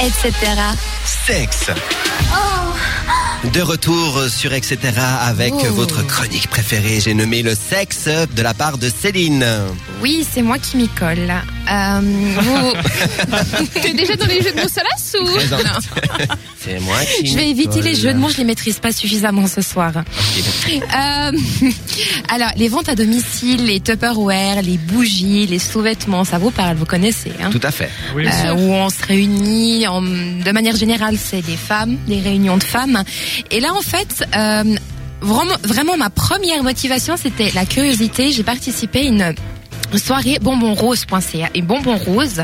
etc. Sexe. De retour sur Etc. avec Oh. votre chronique préférée. J'ai nommé le sexe de la part de Céline. Oui, c'est moi qui m'y colle. Euh, vous... T'es déjà dans les jeux de mots salaces ou C'est moi qui. Je vais éviter les jeux de mots, je les maîtrise pas suffisamment ce soir. Euh, alors, les ventes à domicile, les Tupperware, les bougies, les sous-vêtements, ça vous parle, vous connaissez. Hein? Tout à fait. Oui, Euh, où on se réunit en- de manière générale, c'est des femmes, des réunions de femmes. Et là, en fait, euh, vraiment, vraiment, ma première motivation, c'était la curiosité. J'ai participé à une soirée bonbonrose.ca et bonbon rose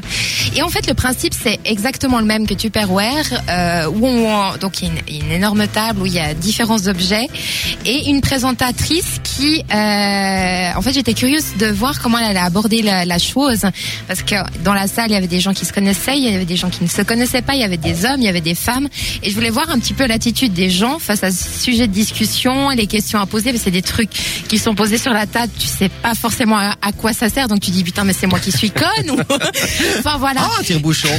et en fait le principe c'est exactement le même que Tupperware euh, où on donc il y a une, une énorme table où il y a différents objets et une présentatrice qui euh, en fait j'étais curieuse de voir comment elle allait aborder la, la chose parce que dans la salle il y avait des gens qui se connaissaient il y avait des gens qui ne se connaissaient pas il y avait des hommes il y avait des femmes et je voulais voir un petit peu l'attitude des gens face à ce sujet de discussion les questions à poser que c'est des trucs qui sont posés sur la table tu sais pas forcément à, à quoi ça donc tu dis putain mais c'est moi qui suis conne ou enfin voilà Ah, tire-bouchon.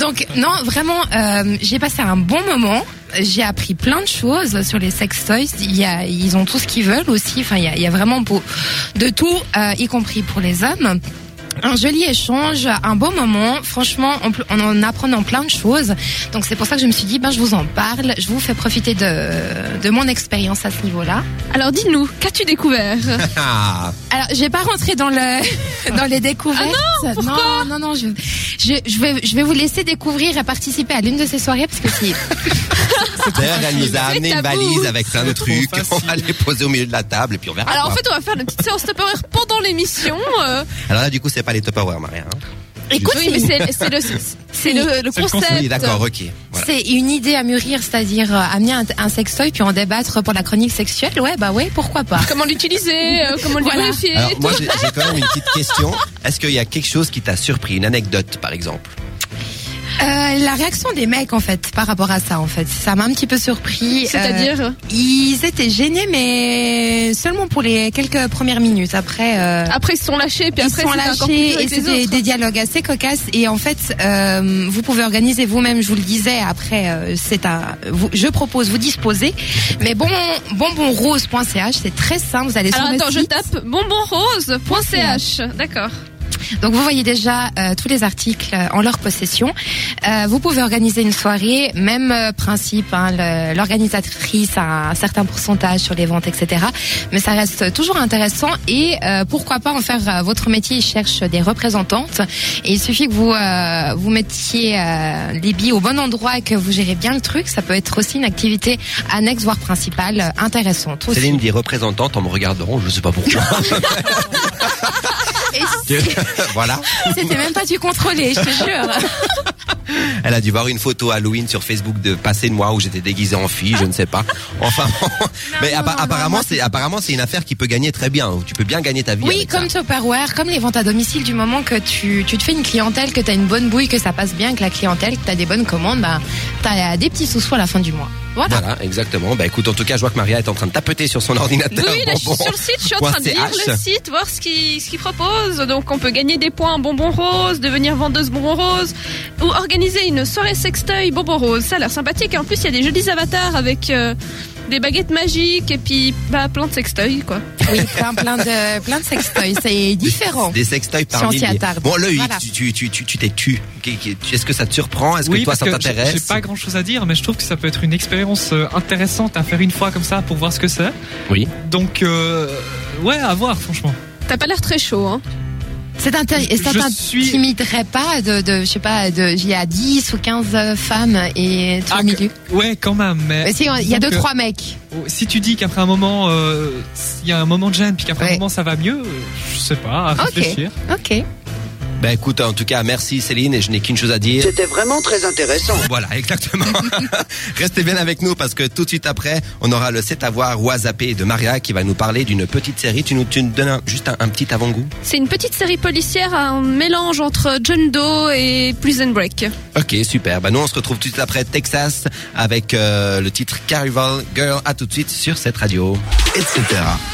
donc non, vraiment, euh, j'ai passé un bon moment. J'ai appris plein de choses sur les sex toys. Il y a, ils ont tout ce qu'ils veulent aussi. Enfin, il y a, il y a vraiment pour, de tout, euh, y compris pour les hommes. Un joli échange, un beau moment. Franchement, on, en apprenant plein de choses. Donc c'est pour ça que je me suis dit, ben je vous en parle. Je vous fais profiter de, de mon expérience à ce niveau-là. Alors dis-nous, qu'as-tu découvert? Ah, Alors, je vais pas rentrer dans le dans les découvertes. Ah non, pourquoi non, non, non, je, je, je vais je vais vous laisser découvrir et participer à l'une de ces soirées parce que c'est D'ailleurs, elle nous a amené une valise avec plein de trucs. On va les poser au milieu de la table et puis on verra. Alors en fait, on va faire une petite séance Tupperware pendant l'émission. euh. Alors là, du coup, c'est pas les Tupperware, Maria. hein. écoute, Oui, mais c'est le c'est le, le concept. Oui, d'accord, ok. C'est une idée à mûrir, c'est-à-dire euh, amener un, un sextoy puis en débattre pour la chronique sexuelle. Ouais, bah ouais, pourquoi pas. Comment l'utiliser, euh, comment le Voilà. vérifier. Alors, moi, j'ai quand même une petite question. Est-ce qu'il y a quelque chose qui t'a surpris, une anecdote, par exemple Euh, la réaction des mecs en fait par rapport à ça en fait, ça m'a un petit peu surpris. C'est-à-dire Euh, ils étaient gênés mais seulement pour les quelques premières minutes. Après. euh, Après, ils se sont lâchés, puis ils après, sont c'était lâchés et les des, dialogues assez cocasses et en fait euh, vous pouvez organiser vous-même je vous le disais après euh, c'est un vous- je propose vous disposez mais bon bonbonrose.ch c'est très simple vous allez Alors sur le attends, je tape bonbonrose.ch. D'accord. Donc vous voyez déjà euh, tous les articles euh, en leur possession. Euh, vous pouvez organiser une soirée même euh, principe hein, l'organisatrice a un certain pourcentage sur les ventes etc mais ça reste toujours intéressant et euh, pourquoi pas en faire euh, votre métier. Ils cherchent des représentantes. Et il suffit que vous euh, vous mettiez euh, les billes au bon endroit et que vous gérez bien le truc. Ça peut être aussi une activité annexe voire principale intéressante aussi. Céline dit représentante en me regardant, je sais pas pourquoi. Et voilà. c'était même pas du contrôlé je te jure Elle a dû voir une photo Halloween sur Facebook de passé de moi où j'étais déguisé en fille, je ne sais pas. Enfin, mais non, appa- non, apparemment c'est apparemment c'est une affaire qui peut gagner très bien. Tu peux bien gagner ta vie. Oui, comme ça. Tupperware, comme les ventes à domicile, du moment que tu, tu te fais une clientèle, que tu as une bonne bouille, que ça passe bien avec la clientèle, que tu as des bonnes commandes, bah, tu as des petits sous-sous à la fin du mois. Voilà. Voilà, exactement. Bah écoute, en tout cas, je vois que Maria est en train de tapoter sur son ordinateur. Oui, là, je suis Bonbon. sur le site, je suis en train de lire le site, voir ce qu'il ce qu'il propose. Donc, on peut gagner des points en bonbons roses, devenir vendeuse bonbons roses, ou organiser une soirée sextoy bonbons roses. Ça a l'air sympathique. Et en plus, il y a des jolis avatars avec euh, des baguettes magiques et puis bah, plein de sextoys, quoi. Oui, plein, plein de, plein de sextoys. C'est différent. Des sextoys par Si milliers. Bon, Loïc, Voilà. tu tu tu tu tu t'es tu. Est-ce que ça te surprend? Est-ce oui, que toi ça t'intéresse? j'ai pas grand chose à dire, mais je trouve que ça peut être une expérience euh, intéressante à faire une fois comme ça pour voir ce que c'est. Oui. Donc, euh, ouais, à voir, franchement. T'as pas l'air très chaud, hein. Ça t'intimiderait pas de, de, je sais pas, de, il y a 10 ou 15 femmes et tout Ah, milieu. Ouais, quand même, mais. Si, il y a donc, deux, euh, trois mecs. Si tu dis qu'après un moment, euh, il y a un moment de gêne, puis qu'après Ouais. un moment ça va mieux, euh, je sais pas, à réfléchir. Ok. Ben écoute, en tout cas, merci Céline et je n'ai qu'une chose à dire. C'était vraiment très intéressant. Voilà, exactement. Restez bien avec nous parce que tout de suite après, on aura le C'est à voir zapper de Maria qui va nous parler d'une petite série. Tu nous, tu nous donnes un- juste un, un petit avant-goût? C'est une petite série policière, un mélange entre John Doe et Prison Break. Ok, super. Ben nous, on se retrouve tout de suite après Texas avec euh, le titre Carnival Girl. À tout de suite sur cette radio. etc.